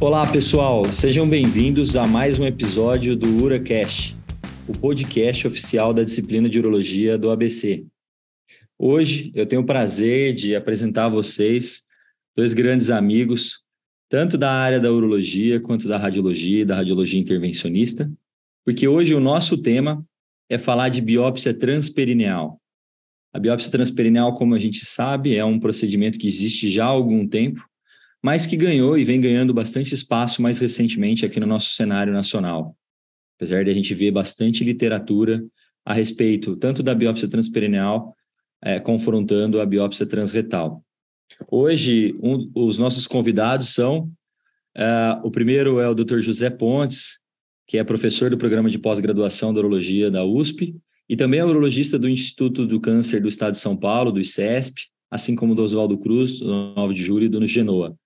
Olá, pessoal. Sejam bem-vindos a mais um episódio do UraCast, o podcast oficial da disciplina de Urologia do ABC. Hoje eu tenho o prazer de apresentar a vocês dois grandes amigos, tanto da área da urologia quanto da radiologia e da radiologia intervencionista, porque hoje o nosso tema é falar de biópsia transperineal. A biópsia transperineal, como a gente sabe, é um procedimento que existe já há algum tempo, mas que ganhou e vem ganhando bastante espaço mais recentemente aqui no nosso cenário nacional. Apesar de a gente ver bastante literatura a respeito tanto da biópsia transperineal é, confrontando a biópsia transretal. Hoje, um, os nossos convidados são: uh, o primeiro é o Dr. José Pontes, que é professor do programa de pós-graduação da urologia da USP, e também é urologista do Instituto do Câncer do Estado de São Paulo, do ICESP, assim como do Oswaldo Cruz, do 9 de julho e do Genoa.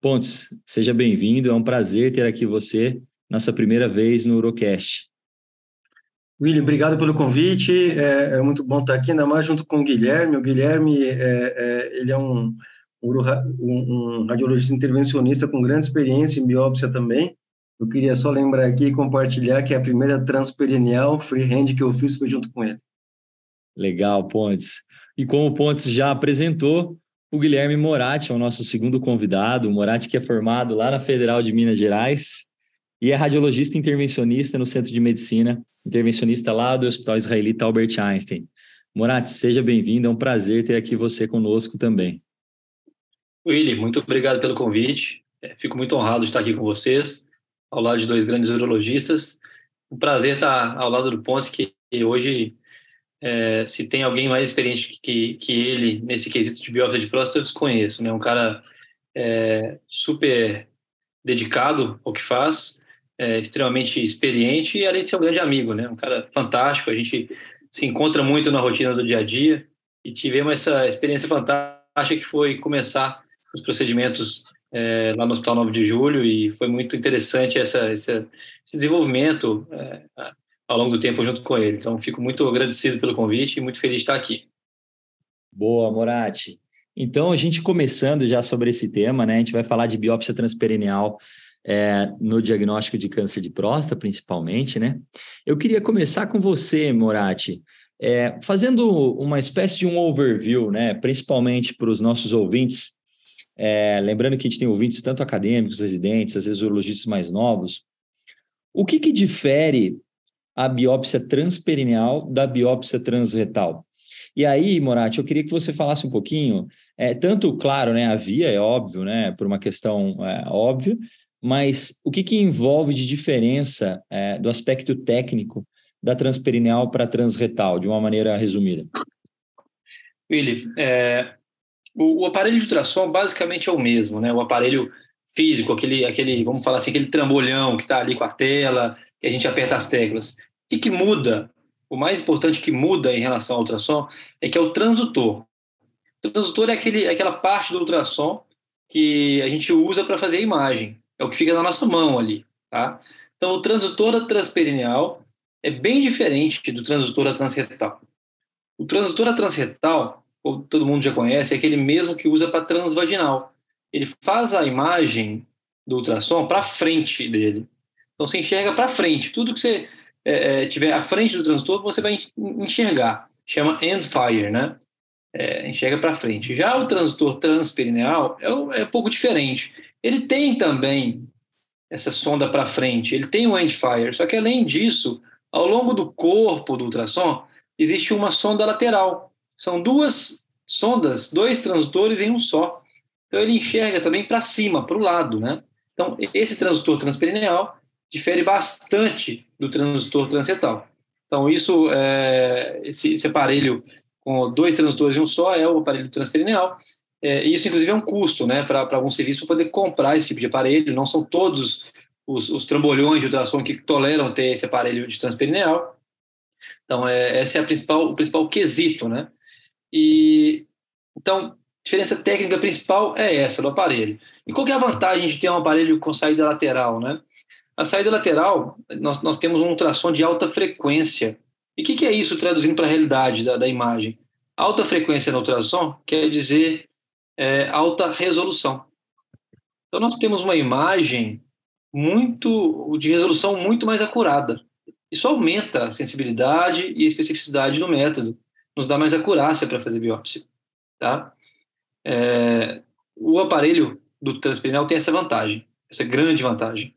Pontes, seja bem-vindo, é um prazer ter aqui você, nossa primeira vez no Urocast. William, obrigado pelo convite, é, é, muito bom estar aqui, ainda mais junto com o Guilherme. O Guilherme, é, é, ele é um, um, um, radiologista intervencionista com grande experiência em biópsia também. Eu queria só lembrar aqui e compartilhar que a primeira transperineal freehand que eu fiz foi junto com ele. Legal, Pontes. E como o Pontes já apresentou, o Guilherme Moratti é o nosso segundo convidado. O Moratti que é formado lá na Federal de Minas Gerais e é radiologista intervencionista no Centro de Medicina, intervencionista lá do Hospital Israelita Albert Einstein. Moratti, seja bem-vindo, é um prazer ter aqui você conosco também. Willy, muito obrigado pelo convite. É, fico muito honrado de estar aqui com vocês, ao lado de dois grandes urologistas. Um prazer estar ao lado do Ponce, que hoje é, se tem alguém mais experiente que, que ele nesse quesito de biópsia de próstata, eu desconheço. Né? Um cara é, super dedicado ao que faz, é, extremamente experiente e além de ser um grande amigo, né? um cara fantástico. A gente se encontra muito na rotina do dia a dia e tivemos essa experiência fantástica que foi começar os procedimentos é, lá no Hospital 9 de Julho e foi muito interessante essa, essa esse desenvolvimento é, ao longo do tempo junto com ele. Então, fico muito agradecido pelo convite e muito feliz de estar aqui. Boa, Morati. Então, a gente começando já sobre esse tema, né? A gente vai falar de biópsia transperineal é, no diagnóstico de câncer de próstata, principalmente, né? Eu queria começar com você, Morati, é, fazendo uma espécie de um overview, né? Principalmente para os nossos ouvintes. É, lembrando que a gente tem ouvintes tanto acadêmicos, residentes, às vezes urologistas mais novos. O que, que difere a biópsia transperineal da biópsia transretal. E aí, Moratti, eu queria que você falasse um pouquinho, é, tanto, claro, né, a via é óbvio, né, por uma questão é, óbvia, mas o que, que envolve de diferença é, do aspecto técnico da transperineal para transretal, de uma maneira resumida? Willi, é, o, o, aparelho de ultrassom basicamente é o mesmo, né? O aparelho físico, aquele, aquele, vamos falar assim, aquele trambolhão que está ali com a tela, que a gente aperta as teclas. O que, muda? O mais importante que muda em relação ao ultrassom é que é o transdutor. O transdutor é aquele, é aquela parte do ultrassom que a gente usa para fazer a imagem. É o que fica na nossa mão ali. Tá? Então, o transdutor da transperineal é bem diferente do transdutor da transretal. O transdutor da transretal, como todo mundo já conhece, é aquele mesmo que usa para transvaginal. Ele faz a imagem do ultrassom para frente dele. Então, você enxerga para frente. Tudo que você é, é, tiver à frente do transtorno, você vai enxergar. Chama end fire, né? É, enxerga para frente. Já o transdutor transperineal é, é um pouco diferente. Ele tem também essa sonda para frente, ele tem o end fire, só que além disso, ao longo do corpo do ultrassom, existe uma sonda lateral. São duas sondas, dois transdutores em um só. Então ele enxerga também para cima, para o lado, né? Então esse transdutor transperineal difere bastante do transdutor transretal. Então, isso, é, esse, esse, aparelho com dois transdutores em um só é o aparelho transperineal. É, isso, inclusive, é um custo né, para algum serviço poder comprar esse tipo de aparelho. Não são todos os, os trambolhões de ultrassom que toleram ter esse aparelho de transperineal. Então, é, esse é principal, o principal quesito. Né? E, então, diferença técnica principal é essa do aparelho. E qual é a vantagem de ter um aparelho com saída lateral? Né? A saída lateral, nós, nós temos um ultrassom de alta frequência. E o que, que, é isso traduzindo para a realidade da, da, imagem? Alta frequência no ultrassom quer dizer é, alta resolução. Então, nós temos uma imagem muito de resolução muito mais acurada. Isso aumenta a sensibilidade e a especificidade do método, nos dá mais acurácia para fazer biópsia. Tá? É, o aparelho do transperinal tem essa vantagem, essa grande vantagem.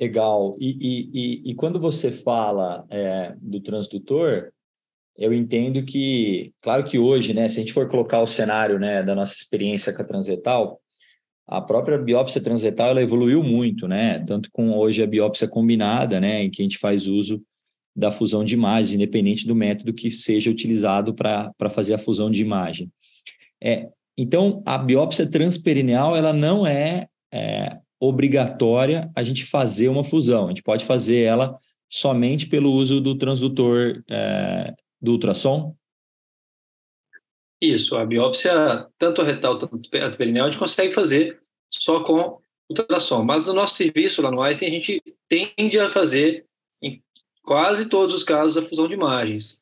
Legal. E, e, e, e quando você fala é, do transdutor, eu entendo que, claro que hoje, né, se a gente for colocar o cenário né, da nossa experiência com a transretal, a própria biópsia transretal ela evoluiu muito, né? Tanto com hoje a biópsia combinada, né, em que a gente faz uso da fusão de imagens, independente do método que seja utilizado para fazer a fusão de imagem. É, então, a biópsia transperineal ela não é, é obrigatória a gente fazer uma fusão. A gente pode fazer ela somente pelo uso do transdutor é, do ultrassom? Isso, a biópsia, tanto retal quanto a perineal, a gente consegue fazer só com ultrassom. Mas no nosso serviço lá no Einstein, a gente tende a fazer, em quase todos os casos, a fusão de imagens.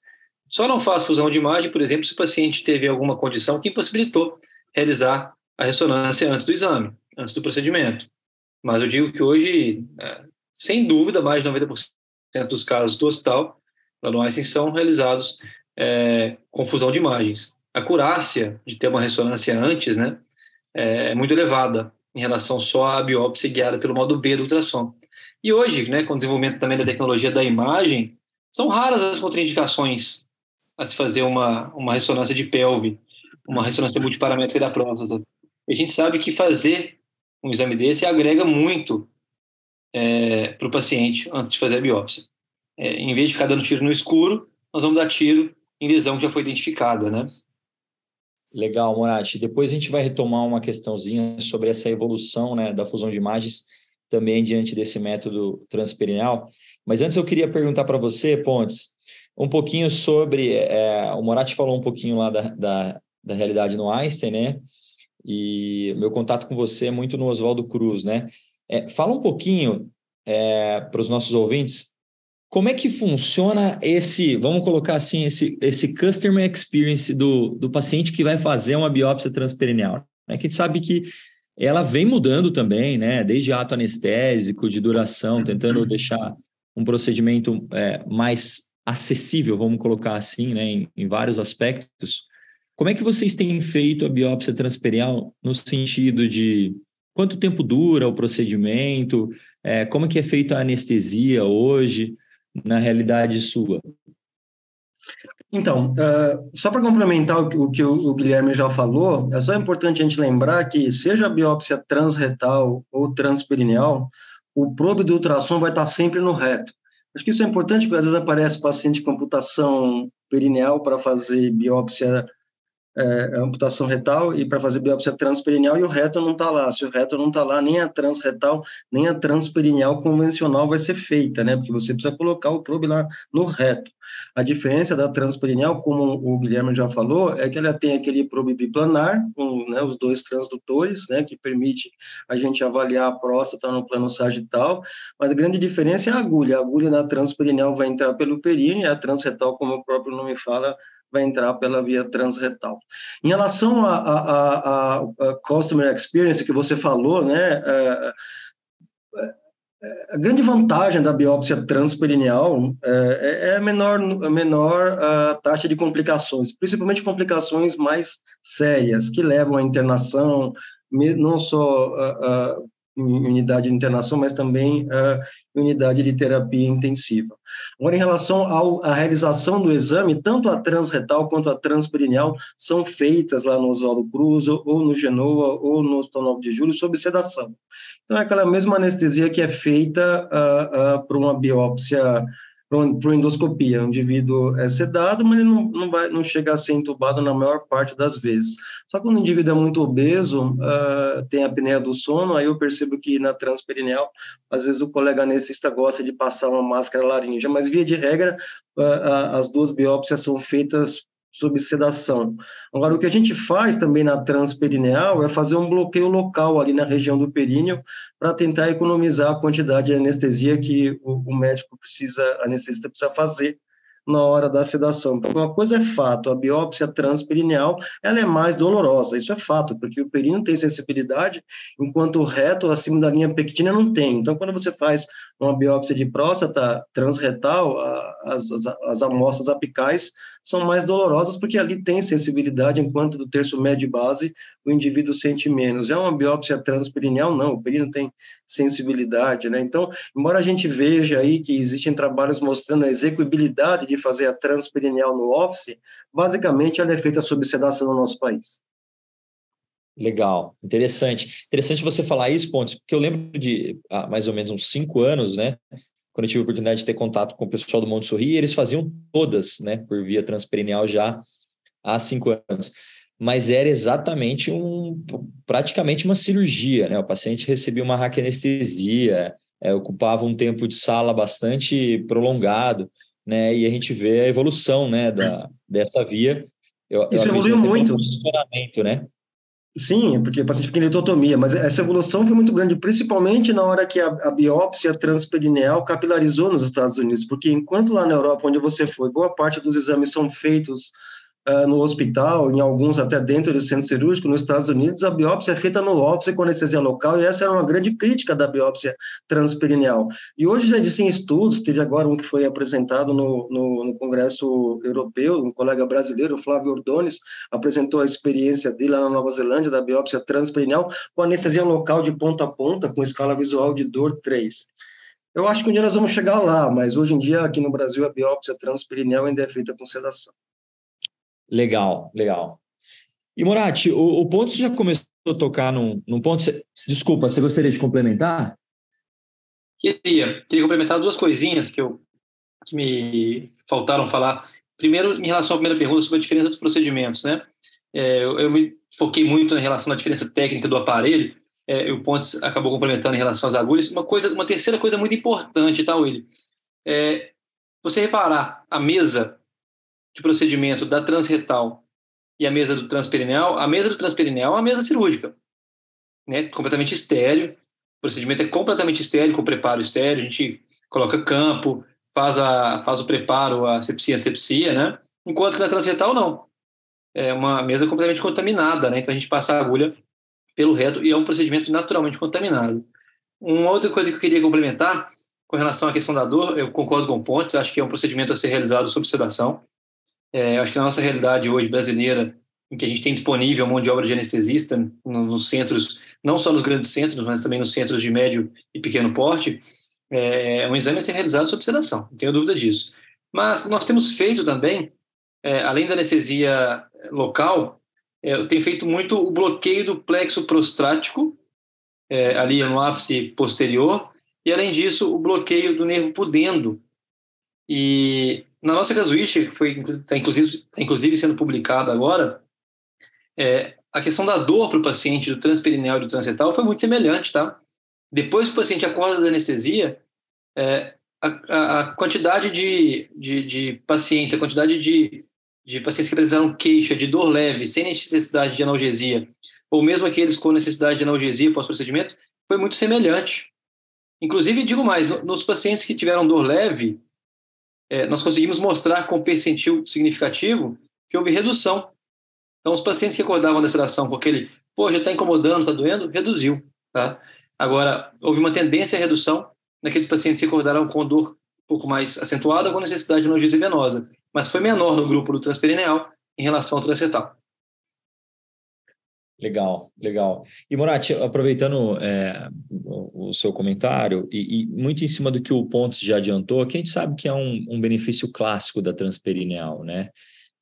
Só não faz fusão de imagem, por exemplo, se o paciente teve alguma condição que impossibilitou realizar a ressonância antes do exame, antes do procedimento. Mas eu digo que hoje, é, sem dúvida, mais de 90% dos casos do hospital, no Einstein, são realizados é, com fusão de imagens. A curácia de ter uma ressonância antes né, é, é muito elevada em relação só à biópsia guiada pelo modo B do ultrassom. E hoje, né, com o desenvolvimento também da tecnologia da imagem, são raras as contraindicações a se fazer uma, uma ressonância de pelve, uma ressonância multiparamétrica da próstata. A gente sabe que fazer um exame desse agrega muito é, para o paciente antes de fazer a biópsia. É, em vez de ficar dando tiro no escuro, nós vamos dar tiro em lesão que já foi identificada, né? Legal, Morati. Depois a gente vai retomar uma questãozinha sobre essa evolução né, da fusão de imagens também diante desse método transperineal. Mas antes eu queria perguntar para você, Pontes, um pouquinho sobre. É, o Moratti falou um pouquinho lá da, da, da, realidade no Einstein, né? E meu contato com você é muito no Oswaldo Cruz, né? É, fala um pouquinho é, para os nossos ouvintes como é que funciona esse, vamos colocar assim, esse, esse customer experience do, do paciente que vai fazer uma biópsia transperineal? É que a gente sabe que ela vem mudando também, né? Desde ato anestésico, de duração, tentando deixar um procedimento é, mais acessível, vamos colocar assim, né? Em, em vários aspectos. Como é que vocês têm feito a biópsia transperineal no sentido de quanto tempo dura o procedimento, é, como que é feita a anestesia hoje? na realidade sua? Então, uh, só para complementar o, o que o, Guilherme já falou, é só importante a gente lembrar que, seja a biópsia transretal ou transperineal, o probe do ultrassom vai estar sempre no reto. Acho que isso é importante, porque às vezes aparece paciente com computação perineal para fazer biópsia é, é, amputação retal e para fazer biópsia transperineal e o reto não está lá. Se o reto não está lá, nem a transretal, nem a transperineal convencional vai ser feita, né? Porque você precisa colocar o probe lá no reto. A diferença da transperineal, como o Guilherme já falou, é que ela tem aquele probe biplanar, com né, os dois transdutores, né, que permite a gente avaliar a próstata no plano sagital, mas a grande diferença é a agulha. A agulha da transperineal vai entrar pelo períneo e a transretal, como o próprio nome fala, vai entrar pela via transretal. Em relação a, customer experience que você falou, né, é, é, a grande vantagem da biópsia transperineal é, é a menor, a menor a taxa de complicações, principalmente complicações mais sérias, que levam à internação, não só em unidade de internação, mas também uh, em unidade de terapia intensiva. Agora, em relação à realização do exame, tanto a transretal quanto a transperineal são feitas lá no Oswaldo Cruz, ou no Genoa, ou no Hospital 9 de Julho, sob sedação. Então, é aquela mesma anestesia que é feita uh, uh, por uma biópsia para endoscopia. O indivíduo é sedado, mas ele não, não, vai, não chega a ser entubado na maior parte das vezes. Só que quando o indivíduo é muito obeso, uh, tem a apneia do sono, aí eu percebo que na transperineal, às vezes o colega anestesista gosta de passar uma máscara laríngea, mas via de regra, uh, uh, as duas biópsias são feitas sob sedação. Agora, o que a gente faz também na transperineal é fazer um bloqueio local ali na região do períneo para tentar economizar a quantidade de anestesia que o, o médico precisa, anestesista precisa fazer na hora da sedação. Então, uma coisa é fato, a biópsia transperineal, ela é mais dolorosa, isso é fato, porque o períneo tem sensibilidade, enquanto o reto, acima da linha pectina, não tem. Então, quando você faz uma biópsia de próstata transretal, as, as, as amostras apicais são mais dolorosas, porque ali tem sensibilidade, enquanto do terço médio e base, o indivíduo sente menos. Já uma biópsia transperineal, não, o períneo tem sensibilidade, né? Então, embora a gente veja aí que existem trabalhos mostrando a execuibilidade de fazer a transperineal no office, basicamente ela é feita sob sedação no nosso país. Legal, interessante. Interessante você falar isso, Pontes, porque eu lembro de há mais ou menos uns cinco anos, né? Quando eu tive a oportunidade de ter contato com o pessoal do Monte Sorri, eles faziam todas, né, por via transperineal já há cinco anos mas era exatamente um praticamente uma cirurgia, né? O paciente recebia uma raquianestesia, é, ocupava um tempo de sala bastante prolongado, né? E a gente vê a evolução, né, da, dessa via. Eu, Isso eu evoluiu muito. Posicionamento, né? Sim, porque o paciente fica em litotomia, mas essa evolução foi muito grande, principalmente na hora que a, a biópsia transperineal capilarizou nos Estados Unidos, porque enquanto lá na Europa, onde você foi, boa parte dos exames são feitos uh, no hospital, em alguns até dentro do centro cirúrgico, nos Estados Unidos, a biópsia é feita no office com anestesia local, e essa era uma grande crítica da biópsia transperineal. E hoje já existem estudos, teve agora um que foi apresentado no, no, no Congresso Europeu, um colega brasileiro, Flávio Ordones, apresentou a experiência dele lá na Nova Zelândia, da biópsia transperineal, com anestesia local de ponta a ponta, com escala visual de dor 3. Eu acho que um dia nós vamos chegar lá, mas hoje em dia, aqui no Brasil, a biópsia transperineal ainda é feita com sedação. Legal, legal. E Morati, o, o ponto você já começou a tocar num, num ponto. Você, desculpa, você gostaria de complementar? Queria, queria complementar duas coisinhas que, eu, que me faltaram falar. Primeiro, em relação à primeira pergunta sobre a diferença dos procedimentos, né? É, eu, eu, me foquei muito em relação à diferença técnica do aparelho, é, o Pontes acabou complementando em relação às agulhas. Uma coisa, uma terceira coisa muito importante, tá, Willi? É, você reparar a mesa de procedimento da transretal e a mesa do transperineal, a mesa do transperineal é uma mesa cirúrgica, né? completamente estéreo. O procedimento é completamente estéreo, com preparo estéreo. A gente coloca campo, faz, a, faz o preparo, a sepsia, a sepsia, né? Enquanto que na transretal, não. É uma mesa completamente contaminada, né? Então a gente passa a agulha pelo reto e é um procedimento naturalmente contaminado. Uma outra coisa que eu queria complementar com relação à questão da dor, eu concordo com o Pontes, acho que é um procedimento a ser realizado sob sedação. É, acho que a nossa realidade hoje brasileira, em que a gente tem disponível mão de obra de anestesista nos centros, não só nos grandes centros, mas também nos centros de médio e pequeno porte, é um exame a ser realizado sob sedação, não tenho dúvida disso. Mas nós temos feito também, é, além da anestesia local, é, eu tenho feito muito o bloqueio do plexo prostático, é, ali no ápice posterior, e além disso, o bloqueio do nervo pudendo. E na nossa casuística, que está inclusive, tá inclusive sendo publicada agora, é, a questão da dor para o paciente do transperineal e do transretal foi muito semelhante, tá? Depois que o paciente acorda da anestesia, é, a, a, quantidade de, de, de, pacientes, a quantidade de, de pacientes que apresentaram queixa de dor leve, sem necessidade de analgesia, ou mesmo aqueles com necessidade de analgesia pós-procedimento, foi muito semelhante. Inclusive, digo mais, nos pacientes que tiveram dor leve, é, nós conseguimos mostrar com percentil significativo que houve redução. Então, os pacientes que acordavam da sedação com aquele, pô, já está incomodando, está doendo, reduziu. Tá? Agora, houve uma tendência à redução naqueles pacientes que acordaram com dor um pouco mais acentuada com necessidade de analgesia venosa, mas foi menor no grupo do transperineal em relação ao transretal. Legal, legal. E Moratti, aproveitando é, o, o, seu comentário, e, e, muito em cima do que o Pontes já adiantou, que a gente sabe que é um, um, benefício clássico da transperineal, né?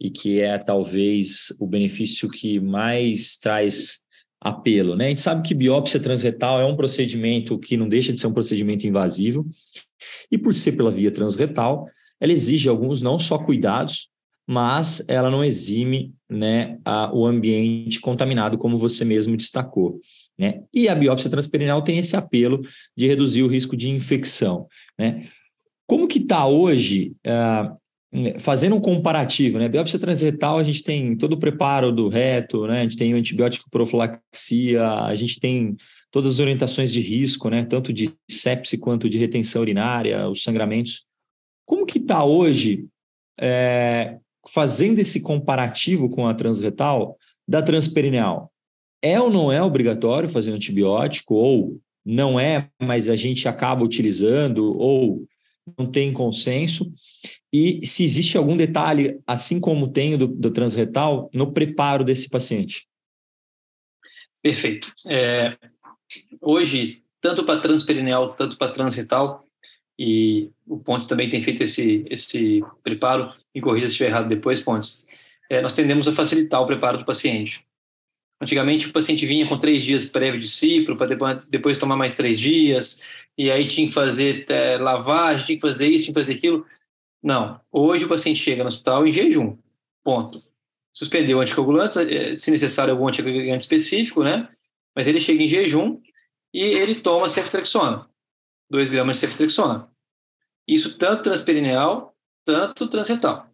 E que é talvez o benefício que mais traz apelo, né? A gente sabe que biópsia transretal é um procedimento que não deixa de ser um procedimento invasivo, e por ser pela via transretal, ela exige alguns não só cuidados, mas ela não exime né, a, o ambiente contaminado, como você mesmo destacou. Né? E a biópsia transperineal tem esse apelo de reduzir o risco de infecção. Né? Como que está hoje, uh, fazendo um comparativo, né? Biópsia transretal, a gente tem todo o preparo do reto, né? A gente tem o antibiótico profilaxia, a gente tem todas as orientações de risco, né? Tanto de sepse quanto de retenção urinária, os sangramentos. Como que está hoje é, fazendo esse comparativo com a transretal da transperineal, é ou não é obrigatório fazer um antibiótico, ou não é, mas a gente acaba utilizando, ou não tem consenso, e se existe algum detalhe, assim como tem do, do transretal, no preparo desse paciente. Perfeito. É, hoje, tanto para transperineal, tanto para transretal, e o Pontes também tem feito esse, esse preparo, me corrija se estiver errado depois, Pontes, é, nós tendemos a facilitar o preparo do paciente. Antigamente, o paciente vinha com três dias prévio de cipro, para depois, tomar mais três dias, e aí tinha que fazer é, lavagem, tinha que fazer isso, tinha que fazer aquilo. Não. Hoje o paciente chega no hospital em jejum. Ponto. Suspendeu anticoagulantes, é, se necessário algum anticoagulante específico, né? Mas ele chega em jejum e ele toma ceftriaxona, 2 gramas de ceftriaxona. Isso tanto transperineal, tanto transretal.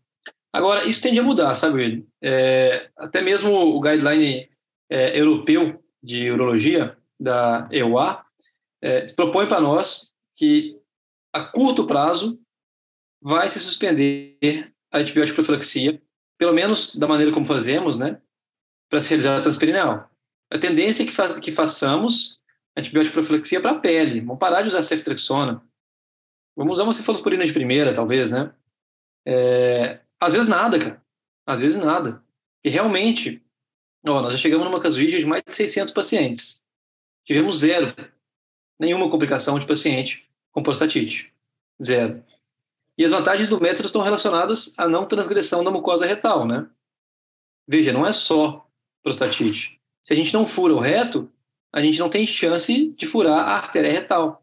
Agora, isso tende a mudar, sabe, é, até mesmo o guideline é, europeu de urologia, da EUA, é, propõe para nós que, a curto prazo, vai se suspender a antibiótico profilaxia, pelo menos da maneira como fazemos, né, para se realizar a transperineal. A tendência é que, faz, que façamos antibiótico profilaxia para a pele. Vamos parar de usar ceftriaxona. Vamos usar uma cefalosporina de primeira, talvez, né? É, às vezes nada, cara. Às vezes nada. E realmente, ó, nós já chegamos numa casuística de mais de 600 pacientes. Tivemos zero. Nenhuma complicação de paciente com prostatite. Zero. E as vantagens do método estão relacionadas à não transgressão da mucosa retal, né? Veja, não é só prostatite. Se a gente não fura o reto, a gente não tem chance de furar a artéria retal.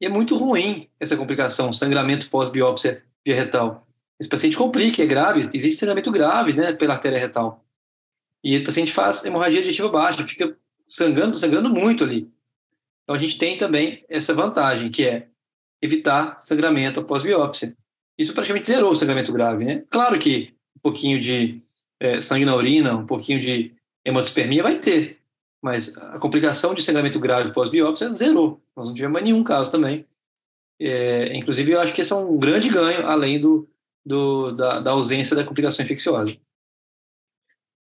E é muito ruim essa complicação, sangramento pós-biópsia via retal. Esse paciente complica, é grave, existe sangramento grave né, pela artéria retal. E o paciente faz hemorragia digestiva baixa, fica sangrando, sangrando muito ali. Então a gente tem também essa vantagem, que é evitar sangramento após biópsia. Isso praticamente zerou o sangramento grave, né? Claro que um pouquinho de é, sangue na urina, um pouquinho de hematospermia vai ter, mas a complicação de sangramento grave pós-biópsia zerou. Nós não tivemos nenhum caso também. É, inclusive, eu acho que esse é um grande ganho, além do, do da, da, ausência da complicação infecciosa.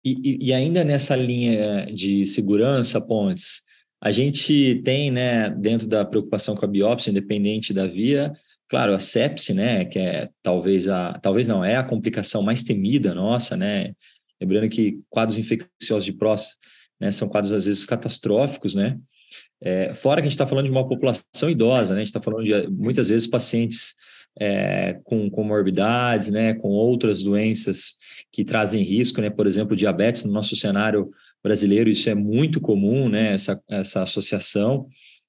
E, e, ainda nessa linha de segurança, Pontes, a gente tem, né, dentro da preocupação com a biópsia, independente da via, claro, a sepse, né, que é talvez a, talvez não, é a complicação mais temida nossa, né, lembrando que quadros infecciosos de próstata, né, são quadros às vezes catastróficos, né, é, fora que a gente está falando de uma população idosa, né, a gente está falando de muitas vezes pacientes é, com comorbidades, né, com outras doenças que trazem risco, né, por exemplo, diabetes no nosso cenário brasileiro, isso é muito comum, né, essa, essa associação,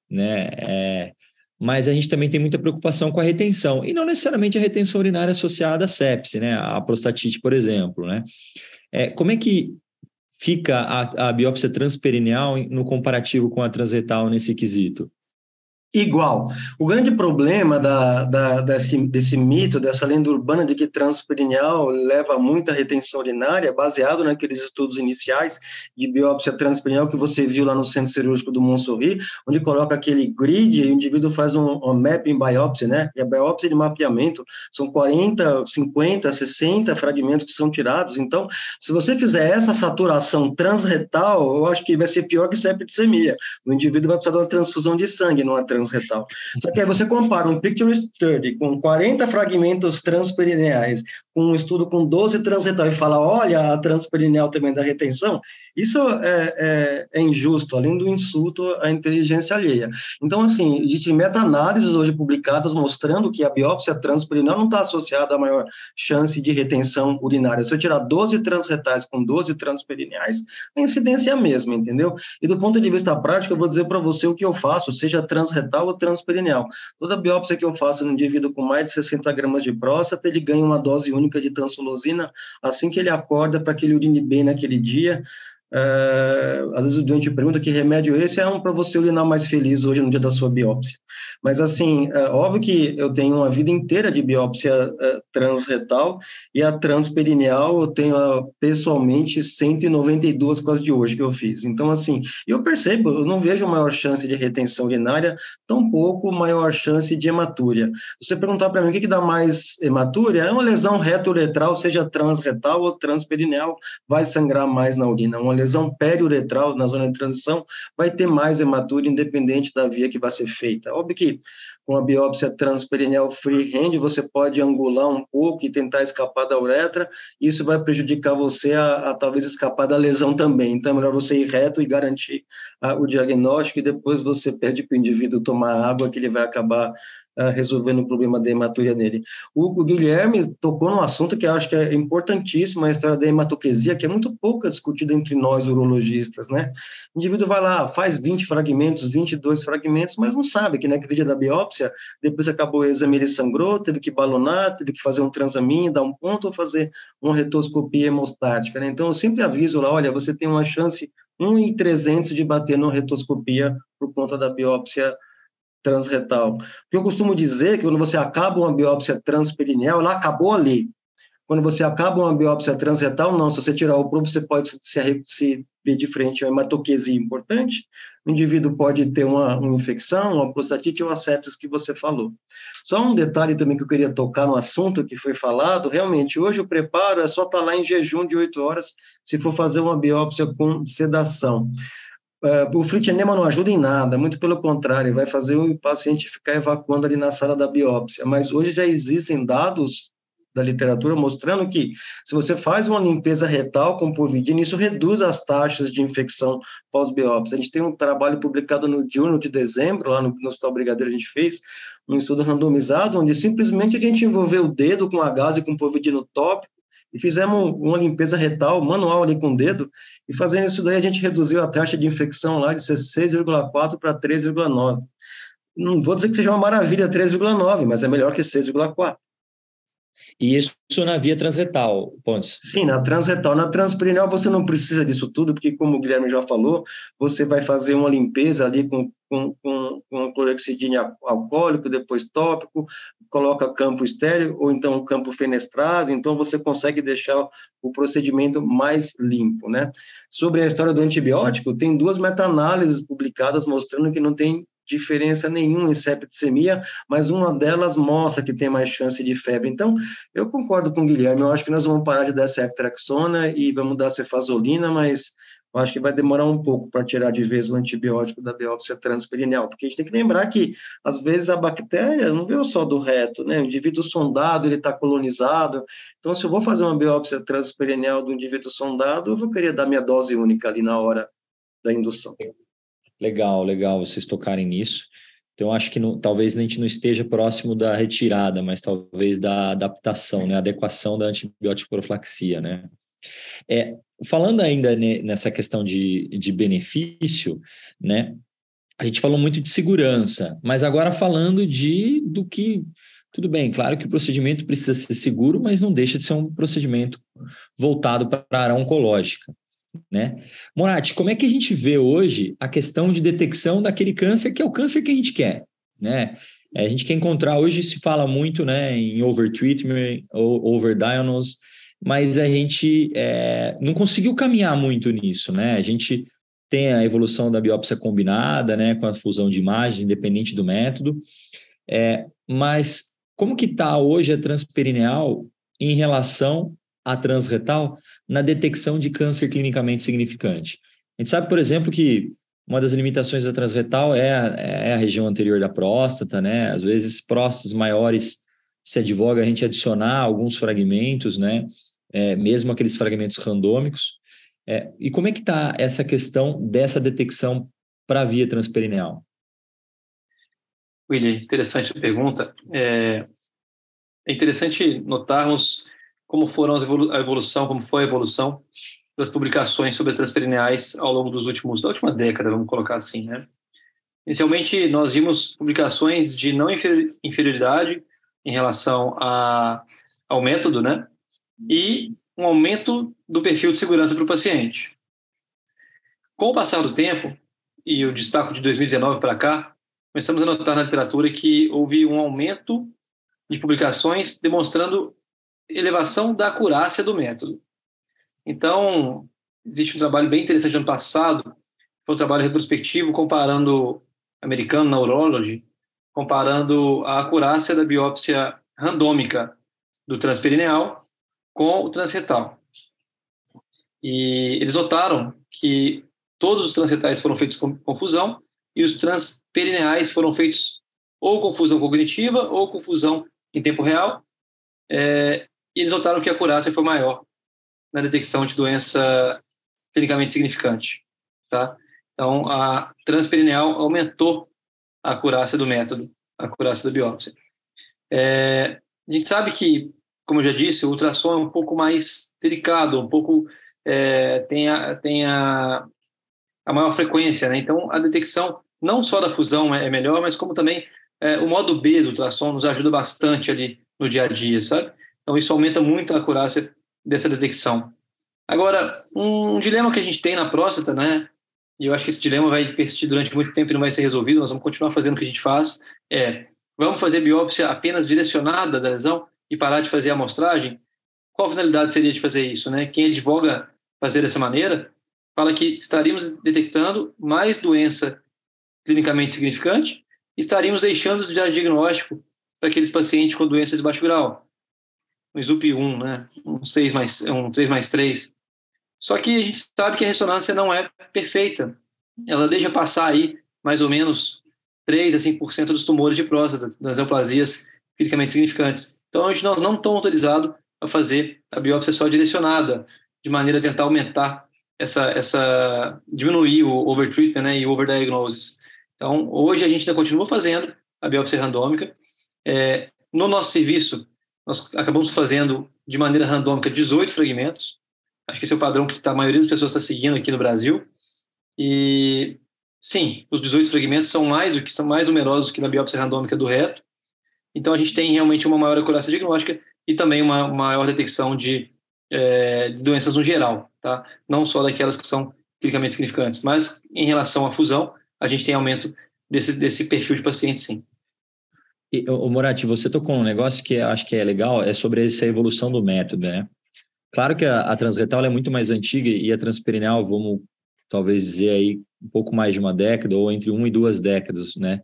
né, é, mas a gente também tem muita preocupação com a retenção, e não necessariamente a retenção urinária associada à sepse, né, a prostatite, por exemplo, né. É, como é que fica a, a biópsia transperineal no comparativo com a transretal nesse quesito? Igual. O grande problema da, da, desse, desse mito, dessa lenda urbana de que transperineal leva muita retenção urinária, baseado naqueles estudos iniciais de biópsia transperineal que você viu lá no centro cirúrgico do Monsorri, onde coloca aquele grid e o indivíduo faz um, um mapping biópsia, né? E a biópsia de mapeamento são 40, 50, 60 fragmentos que são tirados. Então, se você fizer essa saturação transretal, eu acho que vai ser pior que septicemia. O indivíduo vai precisar de uma transfusão de sangue numa transretal transretal. Só que aí você compara um picture study com 40 fragmentos transperineais, com um estudo com 12 transretal e fala, olha, a transperineal também dá retenção, isso é, é, é, injusto, além do insulto à inteligência alheia. Então, assim, existem meta-análises hoje publicadas mostrando que a biópsia transperineal não está associada a maior chance de retenção urinária. Se eu tirar 12 transretais com 12 transperineais, a incidência é a mesma, entendeu? E do ponto de vista prático, eu vou dizer para você o que eu faço, seja transretal ou transperineal. Toda biópsia que eu faço no indivíduo com mais de 60 gramas de próstata, ele ganha uma dose única de transulosina assim que ele acorda para que ele urine bem naquele dia, é, às vezes o doente pergunta que remédio esse é um para você urinar mais feliz hoje no dia da sua biópsia. Mas, assim, é óbvio que eu tenho uma vida inteira de biópsia é, transretal e a transperineal eu tenho pessoalmente 192 quase de hoje que eu fiz. Então, assim, eu percebo, eu não vejo maior chance de retenção urinária, tampouco maior chance de hematúria. Você perguntar para mim o que, que dá mais hematúria, é uma lesão reto-uretral, seja transretal ou transperineal, vai sangrar mais na urina. Uma lesão periuretral na zona de transição vai ter mais hematúria, independente da via que vai ser feita. Óbvio que com a biópsia transperineal freehand, você pode angular um pouco e tentar escapar da uretra, isso vai prejudicar você a, a talvez escapar da lesão também. Então, é melhor você ir reto e garantir a, o diagnóstico, e depois você pede para o indivíduo tomar água, que ele vai acabar resolvendo o problema da hematúria nele. O, o, Guilherme tocou num assunto que eu acho que é importantíssimo, a história da hematoquesia, que é muito pouco discutida entre nós urologistas, né? O indivíduo vai lá, faz 20 fragmentos, 22 fragmentos, mas não sabe que naquele dia da biópsia, depois acabou o exame, ele sangrou, teve que balonar, teve que fazer um transamin, dar um ponto ou fazer uma retoscopia hemostática, né? Então, eu sempre aviso lá, olha, você tem uma chance 1 em 300 de bater na retoscopia por conta da biópsia transretal. O que eu costumo dizer é que quando você acaba uma biópsia transperineal, ela acabou ali. Quando você acaba uma biópsia transretal, não. Se você tirar o probo, você pode se, se ver de frente uma hematoquesia importante. O indivíduo pode ter uma, uma infecção, uma prostatite ou a sepsis que você falou. Só um detalhe também que eu queria tocar no assunto que foi falado. Realmente, hoje o preparo é só estar tá lá em jejum de oito horas se for fazer uma biópsia com sedação. Uh, o flitinema não ajuda em nada, muito pelo contrário, vai fazer o paciente ficar evacuando ali na sala da biópsia. Mas hoje já existem dados da literatura mostrando que se você faz uma limpeza retal com povidina, isso reduz as taxas de infecção pós-biópsia. A gente tem um trabalho publicado no diurno de dezembro, lá no, no Hospital Brigadeiro, a gente fez um estudo randomizado, onde simplesmente a gente envolveu o dedo com a gase com povidino tópico e fizemos uma limpeza retal manual ali com o dedo, e fazendo isso daí a gente reduziu a taxa de infecção lá de 6,4 para 3,9. Não vou dizer que seja uma maravilha 3,9, mas é melhor que 6,4. E isso na via transretal, Pontes? Sim, na transretal. Na transperineal você não precisa disso tudo, porque como o Guilherme já falou, você vai fazer uma limpeza ali com, com, com, com clorexidina alcoólico, depois tópico, coloca campo estéreo ou então campo fenestrado, então você consegue deixar o procedimento mais limpo, né? Sobre a história do antibiótico, tem duas meta-análises publicadas mostrando que não tem diferença nenhuma em septicemia, mas uma delas mostra que tem mais chance de febre. Então, eu concordo com o Guilherme, eu acho que nós vamos parar de dar ceftriaxona e vamos dar cefazolina, mas eu acho que vai demorar um pouco para tirar de vez o antibiótico da biópsia transperineal, porque a gente tem que lembrar que, às vezes, a bactéria não veio só do reto, né? O indivíduo sondado, ele está colonizado. Então, se eu vou fazer uma biópsia transperineal do indivíduo sondado, eu vou querer dar minha dose única ali na hora da indução. Legal, legal vocês tocarem nisso. Então, acho que não, talvez a gente não esteja próximo da retirada, mas talvez da adaptação, né? Adequação da antibiótico profilaxia, né? É, falando ainda nessa questão de, de benefício, né? A gente falou muito de segurança, mas agora falando de do que tudo bem, claro que o procedimento precisa ser seguro, mas não deixa de ser um procedimento voltado para a área oncológica. Né? Morati, como é que a gente vê hoje a questão de detecção daquele câncer que é o câncer que a gente quer? Né? É, a gente quer encontrar, hoje se fala muito né, em overtreatment, overdiagnose, mas a gente é, não conseguiu caminhar muito nisso, né? A gente tem a evolução da biópsia combinada, né, com a fusão de imagens, independente do método, é, mas como que está hoje a transperineal em relação à transretal na detecção de câncer clinicamente significante? A gente sabe, por exemplo, que uma das limitações da transretal é a, é a região anterior da próstata, né? Às vezes, próstatas maiores se advoga a gente adicionar alguns fragmentos, né? é, mesmo aqueles fragmentos randômicos. É, e como é que está essa questão dessa detecção para a via transperineal? William, interessante a pergunta. É, é interessante notarmos como foram a evolução, como foi a evolução das publicações sobre as transperineais ao longo dos últimos, da última década, vamos colocar assim, né? Inicialmente, nós vimos publicações de não inferioridade em relação a, ao método, né? e um aumento do perfil de segurança para o paciente. Com o passar do tempo, e o destaque de 2019 para cá, começamos a notar na literatura que houve um aumento de publicações demonstrando elevação da acurácia do método. Então, existe um trabalho bem interessante no ano passado, foi um trabalho retrospectivo comparando americano Neurology, comparando a acurácia da biópsia randômica do transperineal com o transretal. E eles notaram que todos os transretais foram feitos com confusão e os transperineais foram feitos ou confusão cognitiva ou confusão em tempo real. É, e eles notaram que a acurácia foi maior na detecção de doença clinicamente significante. Tá? Então, a transperineal aumentou a acurácia do método, a acurácia da biópsia. É, a gente sabe que, como eu já disse, o ultrassom é um pouco mais delicado, um pouco é, tem, a, tem a, a maior frequência, né? Então, a detecção não só da fusão é, é melhor, mas como também é, o modo B do ultrassom nos ajuda bastante ali no dia a dia, sabe? Então, isso aumenta muito a acurácia dessa detecção. Agora, um dilema que a gente tem na próstata, né? E eu acho que esse dilema vai persistir durante muito tempo e não vai ser resolvido, nós vamos continuar fazendo o que a gente faz, é vamos fazer biópsia apenas direcionada da lesão e parar de fazer a amostragem? Qual a finalidade seria de fazer isso, né? Quem advoga fazer dessa maneira fala que estaríamos detectando mais doença clinicamente significante e estaríamos deixando de dar diagnóstico para aqueles pacientes com doença de baixo grau. Um SUP1, né? um, 6 mais, um 3 mais 3. Só que a gente sabe que a ressonância não é perfeita. Ela deixa passar aí mais ou menos 3 a 5% dos tumores de próstata, das neoplasias clinicamente significantes. Então, hoje nós não estamos autorizados a fazer a biópsia só direcionada, de maneira a tentar aumentar essa, essa diminuir o overtreatment né, e o overdiagnosis. Então, hoje a gente ainda continua fazendo a biópsia randômica. É, no nosso serviço, nós acabamos fazendo de maneira randômica 18 fragmentos. Acho que esse é o padrão que tá, a maioria das pessoas está seguindo aqui no Brasil. E sim, os 18 fragmentos são mais do que são mais numerosos que na biópsia randômica do reto. Então a gente tem realmente uma maior acurácia diagnóstica e também uma maior detecção de, é, de doenças no geral, tá? Não só daquelas que são clinicamente significantes, mas em relação à fusão, a gente tem aumento desse, desse perfil de paciente, sim. E, o Morati, você tocou um negócio que acho que é legal, é sobre essa evolução do método, né? Claro que a, a transretal é muito mais antiga e a transperineal, vamos talvez dizer aí um pouco mais de uma década ou entre uma e duas décadas, né?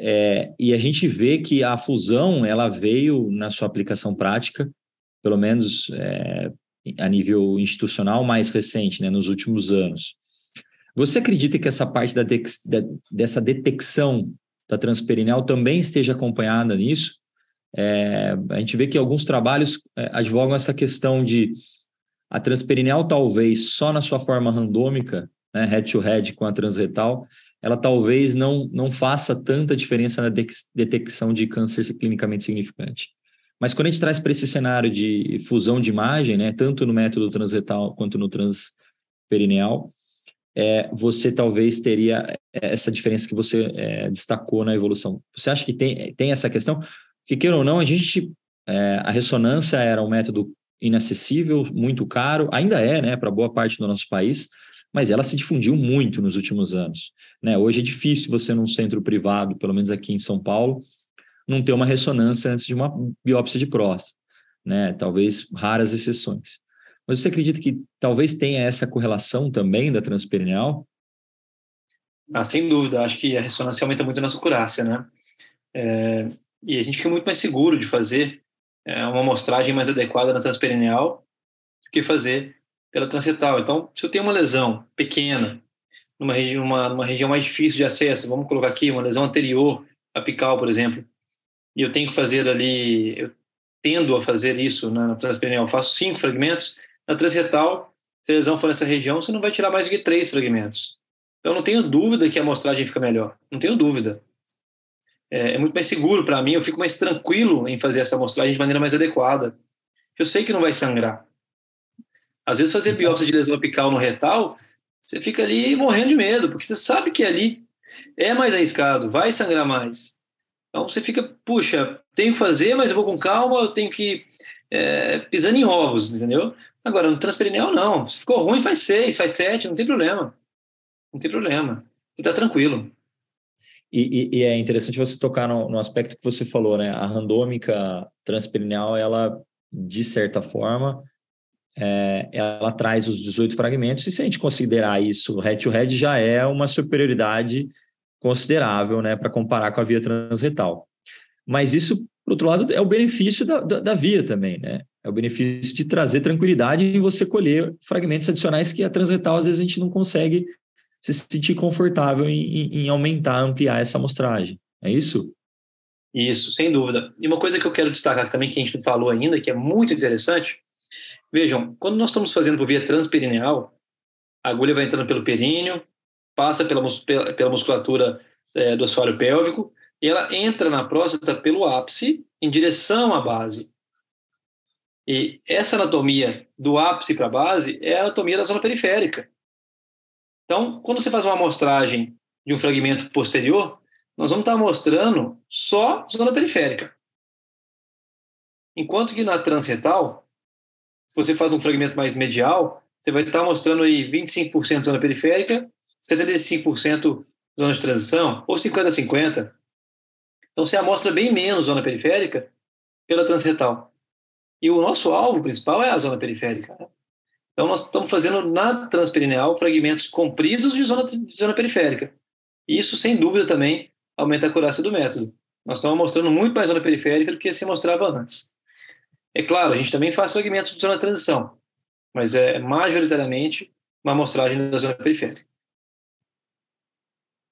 É, e a gente vê que a fusão ela veio na sua aplicação prática, pelo menos é, a nível institucional mais recente, né, nos últimos anos. Você acredita que essa parte da, de, dessa detecção da transperineal também esteja acompanhada nisso? É, a gente vê que alguns trabalhos é, advogam essa questão de a transperineal talvez só na sua forma randômica, né, head-to-head -head com a transretal, ela talvez não, não faça tanta diferença na de detecção de câncer clinicamente significante. Mas quando a gente traz para esse cenário de fusão de imagem, né, tanto no método transretal quanto no transperineal, é, você talvez teria essa diferença que você é, destacou na evolução. Você acha que tem, tem essa questão? Que queira ou não, a gente, é, a ressonância era um método inacessível, muito caro, ainda é, né, para boa parte do nosso país, mas ela se difundiu muito nos últimos anos. Né? Hoje é difícil você, num centro privado, pelo menos aqui em São Paulo, não ter uma ressonância antes de uma biópsia de próstata. Né? Talvez raras exceções. Mas você acredita que talvez tenha essa correlação também da transperineal? Ah, sem dúvida. Acho que a ressonância aumenta muito a nossa acurácia, né? É, e a gente fica muito mais seguro de fazer é, uma amostragem mais adequada na transperineal do que fazer pela transretal. Então, se eu tenho uma lesão pequena, numa, região, mais difícil de acesso, vamos colocar aqui uma lesão anterior apical, por exemplo, e eu tenho que fazer ali, eu tendo a fazer isso na transperineal, faço cinco fragmentos, na transretal, se a lesão for nessa região, você não vai tirar mais do que três fragmentos. Então, não tenho dúvida que a amostragem fica melhor, não tenho dúvida. É, é muito mais seguro para mim, eu fico mais tranquilo em fazer essa amostragem de maneira mais adequada. Eu sei que não vai sangrar. Às vezes fazer biópsia de lesão apical no retal, você fica ali morrendo de medo, porque você sabe que ali é mais arriscado, vai sangrar mais. Então você fica, puxa, tenho que fazer, mas eu vou com calma, eu tenho que é, pisando em ovos, entendeu? Agora, no transperineal, não. Se ficou ruim, faz seis, faz sete, não tem problema. não tem problema. Você está tranquilo. E, e, e, é interessante você tocar no, no, aspecto que você falou, né? A randômica transperineal, ela, de certa forma, é, ela traz os 18 fragmentos, e se a gente considerar isso head-to-head, -head, já é uma superioridade considerável, né? Para comparar com a via transretal. Mas isso, por outro lado, é o benefício da, da, da via também, né? É o benefício de trazer tranquilidade em você colher fragmentos adicionais que a transretal, às vezes, a gente não consegue se sentir confortável em, em aumentar, ampliar essa amostragem. É isso? Isso, sem dúvida. E uma coisa que eu quero destacar também, que a gente falou ainda, que é muito interessante, vejam, quando nós estamos fazendo por via transperineal, a agulha vai entrando pelo períneo, passa pela, pela musculatura é, do assoalho pélvico, e ela entra na próstata pelo ápice em direção à base. E essa anatomia do ápice para a base é a anatomia da zona periférica. Então, quando você faz uma amostragem de um fragmento posterior, nós vamos estar mostrando só zona periférica. Enquanto que na transretal, se você faz um fragmento mais medial, você vai estar mostrando aí 25% zona periférica, 75% zona de transição, ou 50-50. Então você amostra bem menos zona periférica pela transretal. E o nosso alvo principal é a zona periférica. Então, nós estamos fazendo na transperineal fragmentos compridos de zona, de zona periférica. Isso, sem dúvida, também aumenta a acurácia do método. Nós estamos mostrando muito mais zona periférica do que se mostrava antes. É claro, a gente também faz fragmentos de zona de transição, mas é majoritariamente uma amostragem da zona periférica.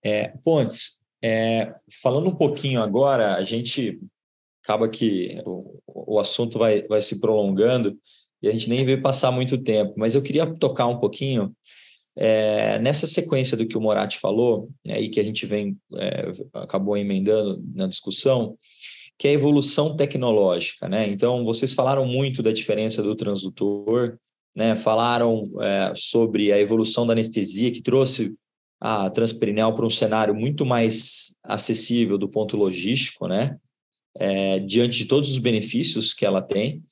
É, Pontes, é, falando um pouquinho agora, a gente acaba que o, o assunto vai, vai se prolongando, e a gente nem vê passar muito tempo. Mas eu queria tocar um pouquinho é, nessa sequência do que o Moratti falou, né, e que a gente vem é, acabou emendando na discussão, que é a evolução tecnológica. Né? Então, vocês falaram muito da diferença do transdutor, né? falaram é, sobre a evolução da anestesia, que trouxe a transperineal para um cenário muito mais acessível do ponto logístico, né? É, diante de todos os benefícios que ela tem,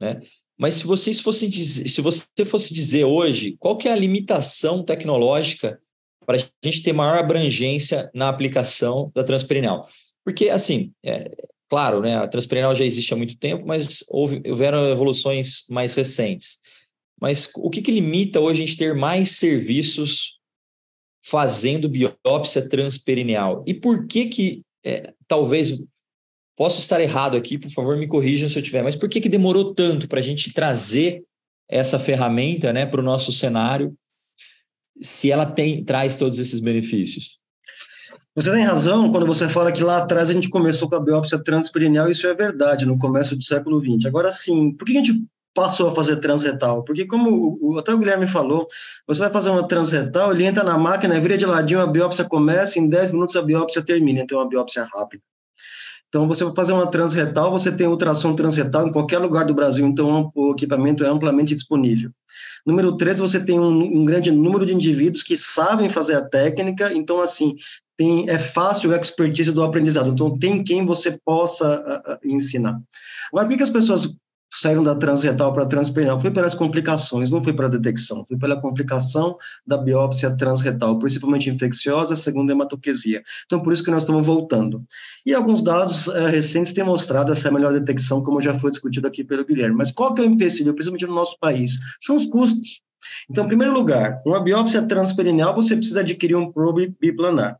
né? Mas se vocês fossem dizer, se você fosse dizer hoje, qual que é a limitação tecnológica para a gente ter maior abrangência na aplicação da transperineal? Porque, assim, é, claro, né, a transperineal já existe há muito tempo, mas houve, houveram evoluções mais recentes. Mas o que, que limita hoje a gente ter mais serviços fazendo biópsia transperineal? E por que que, é, talvez, Posso estar errado aqui, por favor, me corrijam se eu tiver, mas por que, que demorou tanto para a gente trazer essa ferramenta né, para o nosso cenário, se ela tem, traz todos esses benefícios? Você tem razão quando você fala que lá atrás a gente começou com a biópsia transperineal, isso é verdade, no começo do século XX. Agora sim, por que a gente passou a fazer transretal? Porque como o, até o Guilherme falou, você vai fazer uma transretal, ele entra na máquina, vira de ladinho, a biópsia começa, em 10 minutos a biópsia termina, então é uma biópsia rápida. Então, você vai fazer uma transretal, você tem ultrassom transretal em qualquer lugar do Brasil, então o equipamento é amplamente disponível. Número três, você tem um, um, grande número de indivíduos que sabem fazer a técnica, então, assim, tem, é fácil o expertise do aprendizado, então tem quem você possa uh, uh, ensinar. Agora, por que as pessoas saíram da transretal para transperineal foi pelas complicações, não foi para detecção, foi pela complicação da biópsia transretal, principalmente infecciosa, segundo hematoquesia. Então, por isso que nós estamos voltando. E alguns dados é, recentes têm mostrado essa melhor detecção, como já foi discutido aqui pelo Guilherme. Mas qual que é o empecilho, principalmente no nosso país? São os custos. Então, em primeiro lugar, uma biópsia transperineal, você precisa adquirir um probe biplanar.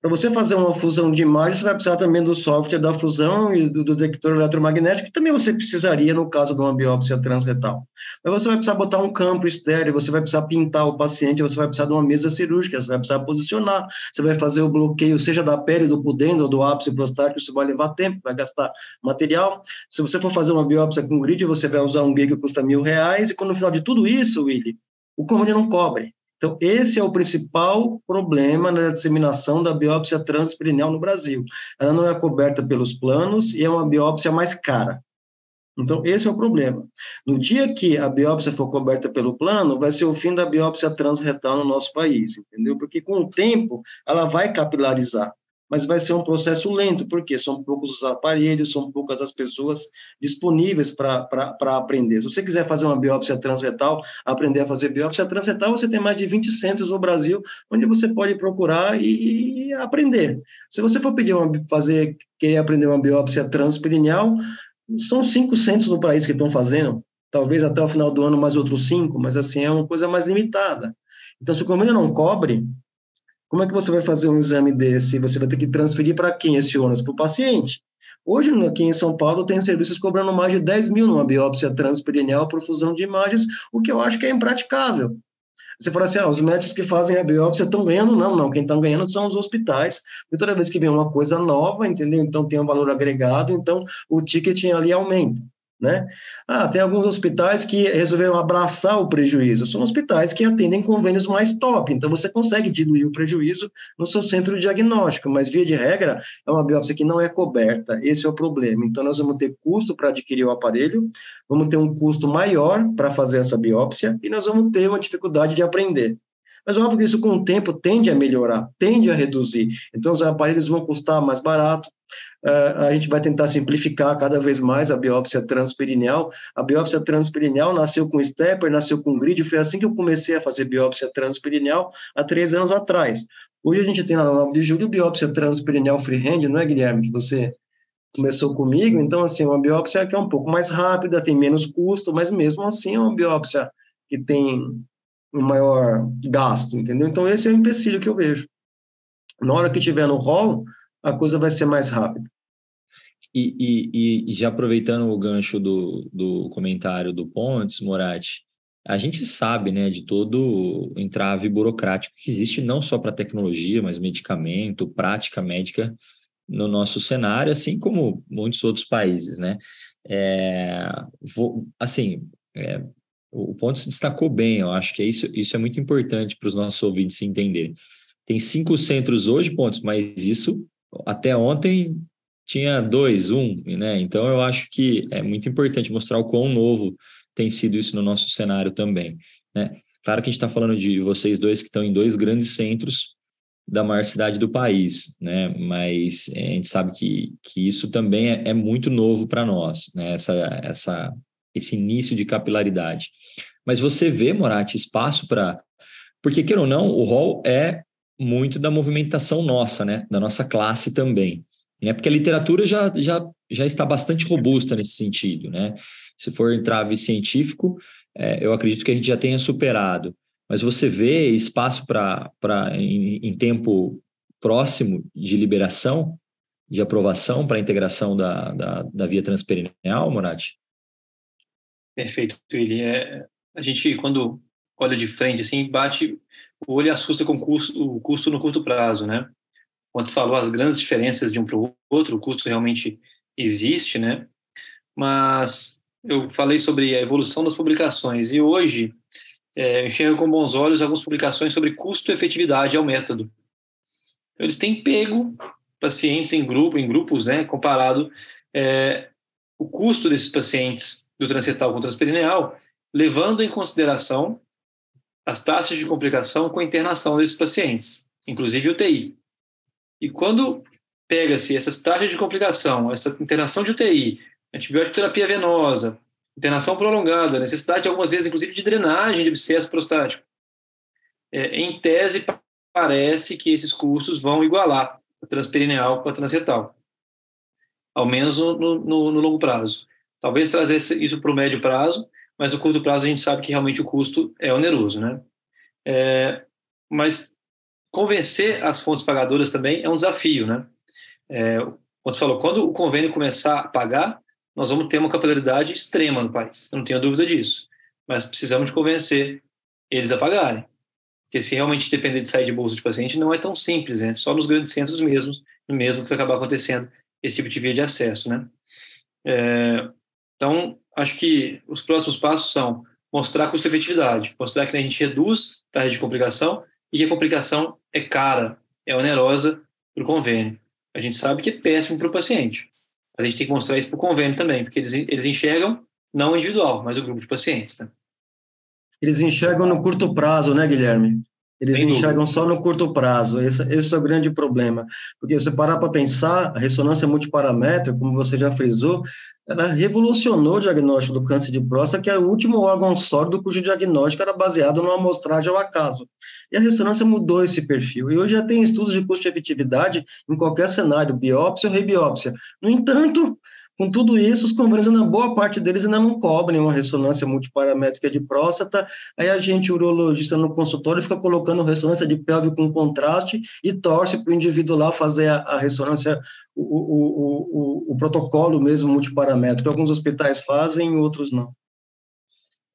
Para você fazer uma fusão de imagens, você vai precisar também do software da fusão e do, detector eletromagnético, que também você precisaria no caso de uma biópsia transretal. Mas você vai precisar botar um campo estéreo, você vai precisar pintar o paciente, você vai precisar de uma mesa cirúrgica, você vai precisar posicionar, você vai fazer o bloqueio, seja da pele, do pudendo ou do ápice prostático, isso vai levar tempo, vai gastar material. Se você for fazer uma biópsia com grid, você vai usar um gig que custa mil reais, e quando no final de tudo isso, Willy, o convênio não cobre. Então, esse é o principal problema na disseminação da biópsia transperineal no Brasil. Ela não é coberta pelos planos e é uma biópsia mais cara. Então, esse é o problema. No dia que a biópsia for coberta pelo plano, vai ser o fim da biópsia transretal no nosso país, entendeu? Porque com o tempo, ela vai capilarizar. Mas vai ser um processo lento, porque são poucos os aparelhos, são poucas as pessoas disponíveis para aprender. Se você quiser fazer uma biópsia transretal, aprender a fazer biópsia transretal, você tem mais de 20 centros no Brasil, onde você pode procurar e, e aprender. Se você for pedir uma, fazer, querer aprender uma biópsia transperineal, são cinco centros no país que estão fazendo, talvez até o final do ano mais outros cinco, mas assim, é uma coisa mais limitada. Então, se o convênio não cobre, como é que você vai fazer um exame desse? Você vai ter que transferir para quem esse ônus? Para o paciente. Hoje, aqui em São Paulo, tem serviços cobrando mais de 10 mil numa biópsia transperineal por fusão de imagens, o que eu acho que é impraticável. Você fala assim, ah, os médicos que fazem a biópsia estão ganhando? Não, não, quem está ganhando são os hospitais. E toda vez que vem uma coisa nova, entendeu? Então tem um valor agregado, então o ticket ali aumenta né? Ah, tem alguns hospitais que resolveram abraçar o prejuízo. São hospitais que atendem convênios mais top, então você consegue diluir o prejuízo no seu centro de diagnóstico, mas via de regra é uma biópsia que não é coberta. Esse é o problema. Então nós vamos ter custo para adquirir o aparelho, vamos ter um custo maior para fazer essa biópsia e nós vamos ter uma dificuldade de aprender. Mas óbvio que isso com o tempo tende a melhorar, tende a reduzir. Então os aparelhos vão custar mais barato, Uh, a gente vai tentar simplificar cada vez mais a biópsia transperineal. A biópsia transperineal nasceu com stepper, nasceu com grid, foi assim que eu comecei a fazer biópsia transperineal há três anos atrás. Hoje a gente tem na 9 de julho biópsia transperineal freehand, não é, Guilherme, que você começou comigo? Então, assim, uma biópsia que é um pouco mais rápida, tem menos custo, mas mesmo assim é uma biópsia que tem um maior gasto, entendeu? Então, esse é o empecilho que eu vejo. Na hora que tiver no rol, a coisa vai ser mais rápida. E, e, e já aproveitando o gancho do, do comentário do Pontes, Moratti, a gente sabe né, de todo o entrave burocrático que existe não só para tecnologia, mas medicamento, prática médica no nosso cenário, assim como muitos outros países. Né? É, vou, assim, é, o Pontes destacou bem, eu acho que é isso, isso é muito importante para os nossos ouvintes se entenderem. Tem cinco centros hoje, Pontes, mas isso até ontem tinha dois, um, né? Então eu acho que é muito importante mostrar o quão novo tem sido isso no nosso cenário também, né? Claro que a gente está falando de vocês dois que estão em dois grandes centros da maior cidade do país, né? Mas a gente sabe que, que isso também é, é muito novo para nós, né? Essa, essa, esse início de capilaridade. Mas você vê, Moratti, espaço para. Porque, queira ou não, o rol é muito da movimentação nossa, né? Da nossa classe também. Né? Porque a literatura já, já, já está bastante robusta nesse sentido, né? Se for entrave científico, é, eu acredito que a gente já tenha superado. Mas você vê espaço para, em, em tempo próximo de liberação, de aprovação para a integração da, da, da via transperineal, Moratti? Perfeito, Willi. É, a gente, quando olha de frente, assim, bate o olho assusta com o custo, o custo no curto prazo, né? Quando você falou as grandes diferenças de um para o outro, o custo realmente existe, né? Mas eu falei sobre a evolução das publicações e hoje é, enxergo com bons olhos algumas publicações sobre custo-efetividade ao método. Então, eles têm pego pacientes em grupo, em grupos, né? Comparado é, o custo desses pacientes do transretal com transperineal, levando em consideração as taxas de complicação com a internação desses pacientes, inclusive UTI. E quando pega-se essas taxas de complicação, essa internação de UTI, antibiótico terapia venosa, internação prolongada, necessidade algumas vezes inclusive de drenagem de abscesso prostático, é, em tese parece que esses custos vão igualar a transperineal com a transretal, ao menos no, no, no longo prazo. Talvez trazer isso para o médio prazo, mas no curto prazo a gente sabe que realmente o custo é oneroso, né? É, mas convencer as fontes pagadoras também é um desafio, né? É, como falou, quando o convênio começar a pagar, nós vamos ter uma capilaridade extrema no país, eu não tenho dúvida disso. Mas precisamos de convencer eles a pagarem. Porque se realmente depender de sair de bolsa de paciente, não é tão simples, né? Só nos grandes centros mesmos, mesmo que vai acabar acontecendo esse tipo de via de acesso, né? É, então, acho que os próximos passos são mostrar custo-efetividade, mostrar que a gente reduz a taxa de complicação e que a complicação é cara, é onerosa para o convênio. A gente sabe que é péssimo para o paciente. Mas a gente tem que mostrar isso para o convênio também, porque eles, eles enxergam não o individual, mas o grupo de pacientes. Né? Eles enxergam no curto prazo, né, Guilherme? Eles Sem enxergam dúvida. só no curto prazo. Esse, esse, é o grande problema. Porque você parar para pensar, a ressonância multiparamétrica, como você já frisou, ela revolucionou o diagnóstico do câncer de próstata, que é o último órgão sólido cujo diagnóstico era baseado numa amostragem ao acaso. E a ressonância mudou esse perfil. E hoje já tem estudos de custo-efetividade em qualquer cenário, biópsia ou rebiópsia. No entanto, com tudo isso, os convênios, ainda, boa parte deles ainda não cobrem uma ressonância multiparamétrica de próstata. Aí a gente, urologista no consultório, fica colocando ressonância de pelve com contraste e torce para o indivíduo lá fazer a, a ressonância, o, o, o, o, protocolo mesmo multiparamétrico. Alguns hospitais fazem, outros não.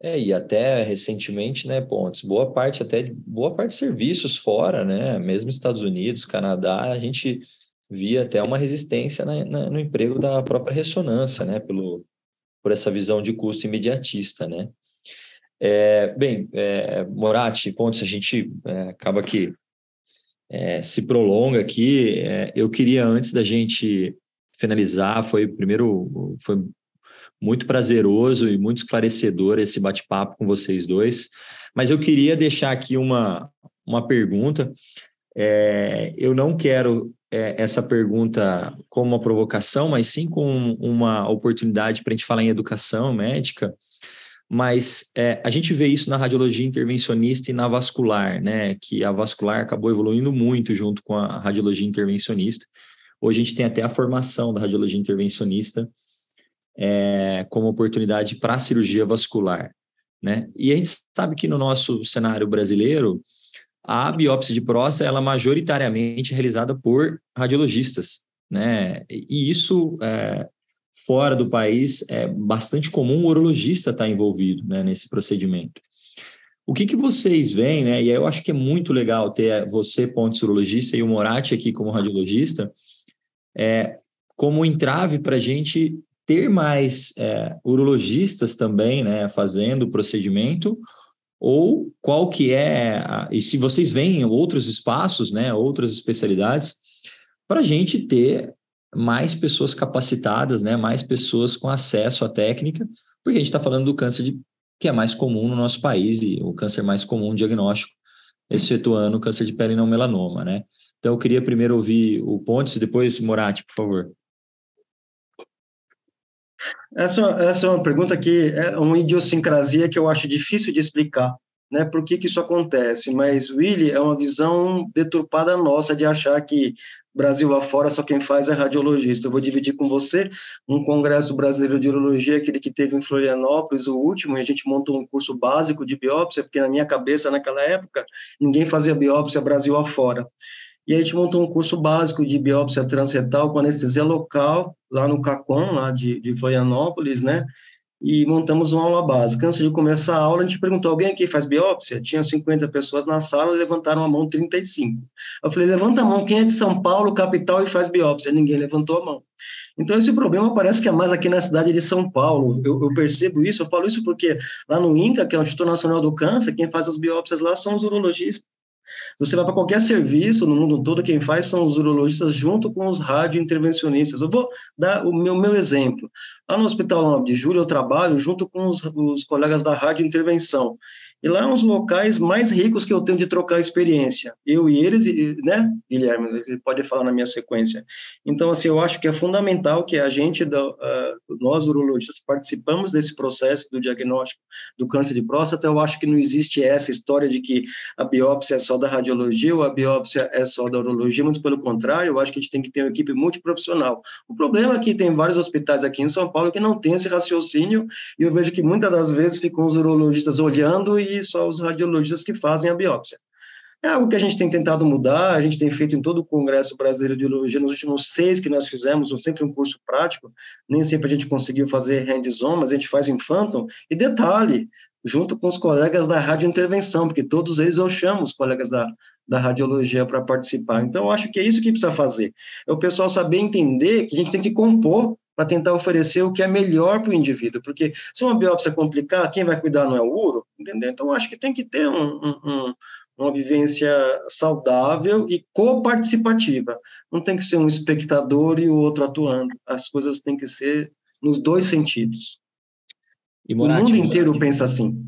É, e até recentemente, né, Pontes, boa parte até boa parte de serviços fora, né, mesmo Estados Unidos, Canadá, a gente via até uma resistência na, na, no emprego da própria ressonância, né, pelo, por essa visão de custo imediatista, né. É, bem, é, Moratti, Pontes, a gente é, acaba que é, se prolonga aqui. É, eu queria, antes da gente finalizar, foi primeiro, foi muito prazeroso e muito esclarecedor esse bate-papo com vocês dois, mas eu queria deixar aqui uma, uma pergunta. É, eu não quero é, essa pergunta como uma provocação, mas sim com uma oportunidade para a gente falar em educação médica. Mas é, a gente vê isso na radiologia intervencionista e na vascular, né? Que a vascular acabou evoluindo muito junto com a radiologia intervencionista. Hoje a gente tem até a formação da radiologia intervencionista é, como oportunidade para a cirurgia vascular, né? E a gente sabe que no nosso cenário brasileiro, a biópsia de próstata ela é majoritariamente realizada por radiologistas, né? E isso é, fora do país é bastante comum o urologista estar tá envolvido né, nesse procedimento. O que, que vocês veem, né? E eu acho que é muito legal ter você, ponto urologista, e o Morati aqui como radiologista, é, como entrave para a gente ter mais é, urologistas também, né, fazendo o procedimento, ou qual que é, e se vocês veem outros espaços, né, outras especialidades, para a gente ter mais pessoas capacitadas, né, mais pessoas com acesso à técnica, porque a gente está falando do câncer de, que é mais comum no nosso país e o câncer mais comum diagnóstico, excetuando o câncer de pele não melanoma, né? Então eu queria primeiro ouvir o Pontes e depois Morati, por favor. Essa, essa é uma pergunta que é uma idiosincrasia que eu acho difícil de explicar, né? Por que, que isso acontece? Mas, Willy, é uma visão deturpada nossa de achar que Brasil afora só quem faz é radiologista. Eu vou dividir com você um congresso brasileiro de urologia, aquele que teve em Florianópolis, o último, e a gente montou um curso básico de biópsia, porque na minha cabeça, naquela época, ninguém fazia biópsia Brasil afora. E a gente montou um curso básico de biópsia transretal com anestesia local, lá no CACOM, lá de, de Florianópolis, né? E montamos uma aula básica. Antes de começar a aula, a gente perguntou: alguém aqui faz biópsia? Tinha 50 pessoas na sala, levantaram a mão 35. Eu falei: levanta a mão, quem é de São Paulo, capital, e faz biópsia? Ninguém levantou a mão. Então, esse problema parece que é mais aqui na cidade de São Paulo. Eu, eu, percebo isso, eu falo isso porque lá no INCA, que é o Instituto Nacional do Câncer, quem faz as biópsias lá são os urologistas. Você vai para qualquer serviço no mundo todo, quem faz são os urologistas junto com os radiointervencionistas. Eu vou dar o meu, meu exemplo. Lá no Hospital 9 de Julho, eu trabalho junto com os, os colegas da radiointervenção. E lá é um dos locais mais ricos que eu tenho de trocar experiência. Eu e eles, né, Guilherme, ele pode falar na minha sequência. Então, assim, eu acho que é fundamental que a gente, uh, nós urologistas, participamos desse processo do diagnóstico do câncer de próstata. Eu acho que não existe essa história de que a biópsia é só da radiologia ou a biópsia é só da urologia, muito pelo contrário, eu acho que a gente tem que ter uma equipe multiprofissional. O problema é que tem vários hospitais aqui em São Paulo que não tem esse raciocínio e eu vejo que muitas das vezes ficam os urologistas olhando e só os radiologistas que fazem a biópsia. É algo que a gente tem tentado mudar, a gente tem feito em todo o Congresso Brasileiro de Urologia, nos últimos seis que nós fizemos, sempre um curso prático, nem sempre a gente conseguiu fazer hands-on, mas a gente faz em Phantom, e detalhe, junto com os colegas da radiointervenção, porque todos eles eu chamo os colegas da, da radiologia para participar. Então, eu acho que é isso que precisa fazer, é o pessoal saber entender que a gente tem que compor para tentar oferecer o que é melhor para o indivíduo, porque se uma biópsia complicar, quem vai cuidar não é o uro, entendeu? Então, acho que tem que ter um, um, uma vivência saudável e coparticipativa. Não tem que ser um espectador e o outro atuando. As coisas têm que ser nos dois sentidos. Morati, o mundo inteiro pensa assim.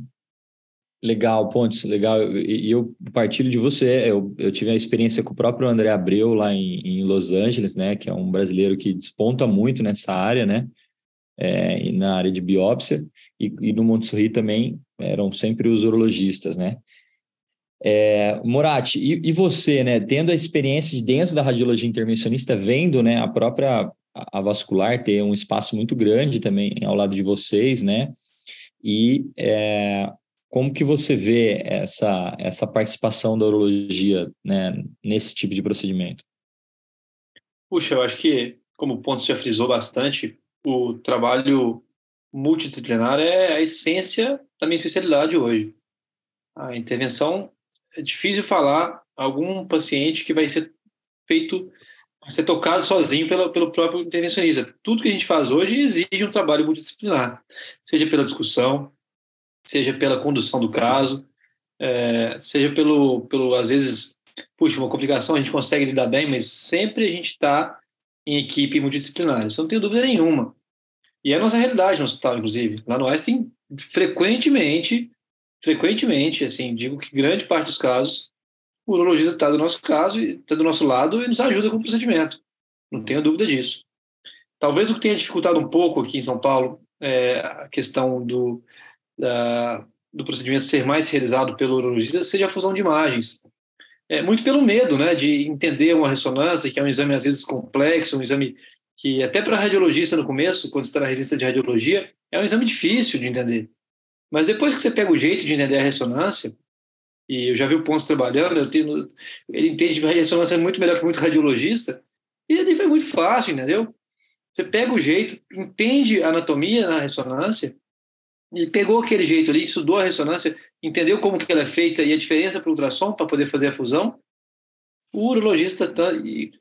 Legal, Pontes, legal. E eu partilho de você. Eu, eu tive a experiência com o próprio André Abreu lá em, em Los Angeles, né? Que é um brasileiro que desponta muito nessa área, né? É, na área de biópsia. E, e no Montessori também eram sempre os urologistas, né? É, Morati, e, e, você, né? Tendo a experiência de dentro da radiologia intervencionista, vendo, né? A própria a vascular ter um espaço muito grande também ao lado de vocês, né? E é, como que você vê essa, essa participação da urologia né, nesse tipo de procedimento? Puxa, eu acho que, como o Ponto já frisou bastante, o trabalho multidisciplinar é a essência da minha especialidade hoje. A intervenção, é difícil falar algum paciente que vai ser feito, vai ser tocado sozinho pelo, pelo próprio intervencionista. Tudo que a gente faz hoje exige um trabalho multidisciplinar, seja pela discussão, seja pela condução do caso, é, seja pelo, pelo, às vezes, puxa, uma complicação a gente consegue lidar bem, mas sempre a gente está em equipe multidisciplinar, isso não tenho dúvida nenhuma. E é a nossa realidade no hospital, inclusive. Lá no Einstein, frequentemente, frequentemente, assim, digo que grande parte dos casos, o urologista está do nosso caso, está do nosso lado e nos ajuda com o procedimento. Não tenho dúvida disso. Talvez o que tenha dificultado um pouco aqui em São Paulo é a questão do, da, do procedimento ser mais realizado pelo urologista seja a fusão de imagens. É, muito pelo medo né, de entender uma ressonância, que é um exame às vezes complexo, um exame que até para radiologista no começo, quando está na residência de radiologia, é um exame difícil de entender. Mas depois que você pega o jeito de entender a ressonância, e eu já vi o Ponce trabalhando, tenho, ele entende a ressonância muito melhor que muito radiologista, e ele foi muito fácil, entendeu? Você pega o jeito, entende a anatomia na ressonância, e pegou aquele jeito ali, estudou a ressonância, entendeu como que ela é feita e a diferença para o ultrassom para poder fazer a fusão, o urologista tá,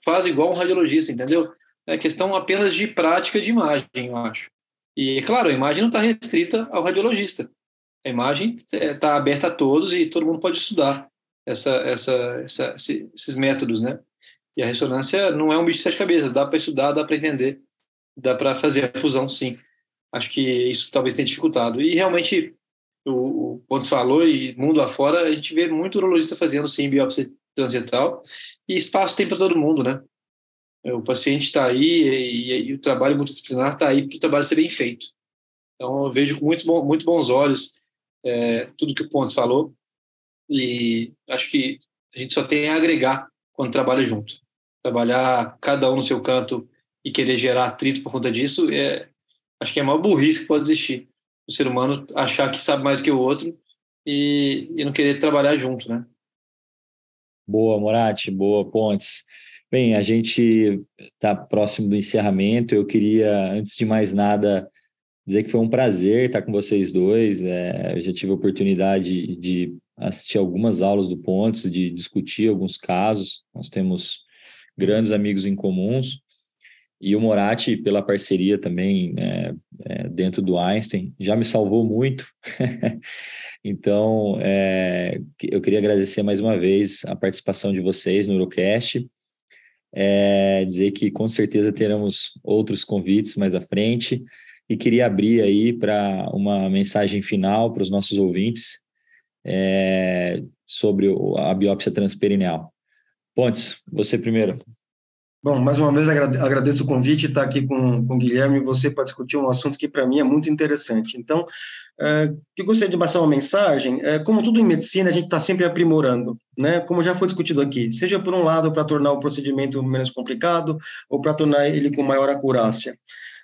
faz igual um radiologista, entendeu? É questão apenas de prática de imagem, eu acho. E, claro, a imagem não está restrita ao radiologista. A imagem está aberta a todos e todo mundo pode estudar essa, essa, essa, esses métodos, né? E a ressonância não é um bicho de sete cabeças, dá para estudar, dá para entender, dá para fazer a fusão, sim. Acho que isso talvez tenha dificultado. E realmente, o, o Pontes falou, e mundo afora, a gente vê muito urologista fazendo sim biópsia transital, e espaço tem para todo mundo, né? O paciente está aí e, e, o trabalho multidisciplinar está aí para o trabalho ser bem feito. Então, eu vejo com muitos, muito bons olhos é, tudo que o Pontes falou e acho que a gente só tem a agregar quando trabalha junto. Trabalhar cada um no seu canto e querer gerar atrito por conta disso é, acho que é a maior burrice que pode existir. O ser humano achar que sabe mais que o outro e, e não querer trabalhar junto, né? Boa, Morati, boa, Pontes. Bem, a gente está próximo do encerramento. Eu queria, antes de mais nada, dizer que foi um prazer estar com vocês dois. É, eu já tive a oportunidade de assistir algumas aulas do Pontes, de discutir alguns casos. Nós temos grandes amigos em comuns e o Moratti, pela parceria também é, é, dentro do Einstein, já me salvou muito. então, é, eu queria agradecer mais uma vez a participação de vocês no Eurocast. É, dizer que com certeza teremos outros convites mais à frente. E queria abrir aí para uma mensagem final para os nossos ouvintes é, sobre a biópsia transperineal. Pontes, você primeiro. Bom, mais uma vez agradeço o convite, estar aqui com, com o Guilherme e você para discutir um assunto que para mim é muito interessante. Então, é, eu gostaria de passar uma mensagem. É, como tudo em medicina, a gente está sempre aprimorando, né? Como já foi discutido aqui, seja por um lado para tornar o procedimento menos complicado ou para tornar ele com maior acurácia.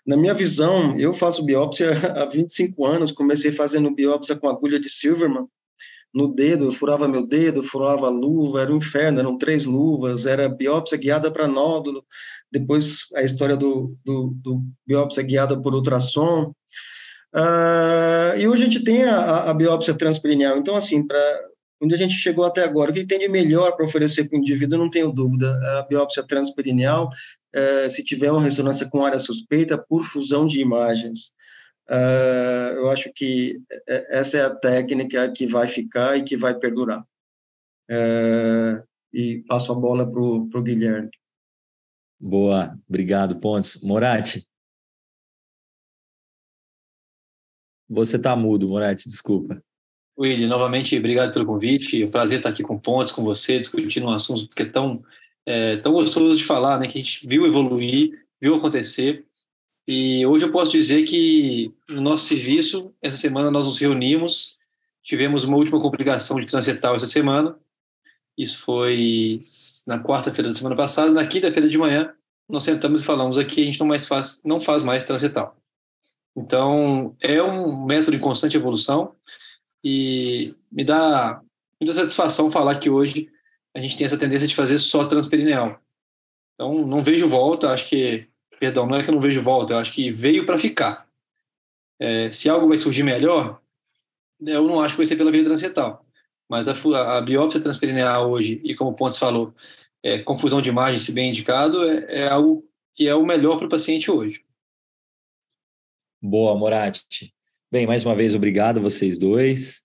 Na minha visão, eu faço biópsia há 25 anos, comecei fazendo biópsia com agulha de Silverman, no dedo, eu furava meu dedo, furava a luva, era um inferno, eram três luvas, era biópsia guiada para nódulo, depois a história do, do, do biópsia guiada por ultrassom. Uh, e hoje a gente tem a, a biópsia transperineal. Então, assim, para onde a gente chegou até agora, o que tem de melhor para oferecer para o indivíduo, não tenho dúvida, a biópsia transperineal, uh, se tiver uma ressonância com área suspeita, por fusão de imagens. Uh, eu acho que essa é a técnica que vai ficar e que vai perdurar. Uh, e passo a bola para o Guilherme. Boa, obrigado, Pontes. Morati? Você está mudo, Morati, desculpa. Willi, novamente, obrigado pelo convite. É um prazer estar aqui com Pontes, com você, discutindo um assunto que é tão, é, tão gostoso de falar, né? Que a gente viu evoluir, viu acontecer. E hoje eu posso dizer que no nosso serviço, essa semana nós nos reunimos, tivemos uma última complicação de transetal essa semana. Isso foi na quarta-feira da semana passada. Na quinta-feira de manhã, nós sentamos e falamos aqui, a gente não mais faz, não faz mais transetal. Então, é um método em constante evolução e me dá muita satisfação falar que hoje a gente tem essa tendência de fazer só transperineal. Então, não vejo volta, acho que, perdão, não é que eu não vejo volta, eu acho que veio para ficar. É, se algo vai surgir melhor, eu não acho que vai ser pela via transetal. Mas a, a biópsia transperineal hoje, e como o Pontes falou, é, confusão de imagem, se bem indicado, é, é algo que é o melhor para o paciente hoje. Boa, Moratti. Bem, mais uma vez, obrigado a vocês dois.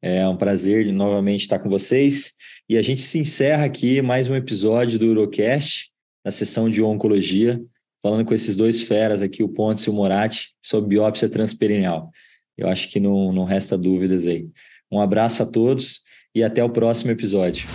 É um prazer novamente estar com vocês. E a gente se encerra aqui mais um episódio do Urocast, na sessão de oncologia, falando com esses dois feras aqui, o Pontes e o Moratti, sobre biópsia transperineal. Eu acho que não, não resta dúvidas aí. Um abraço a todos e até o próximo episódio.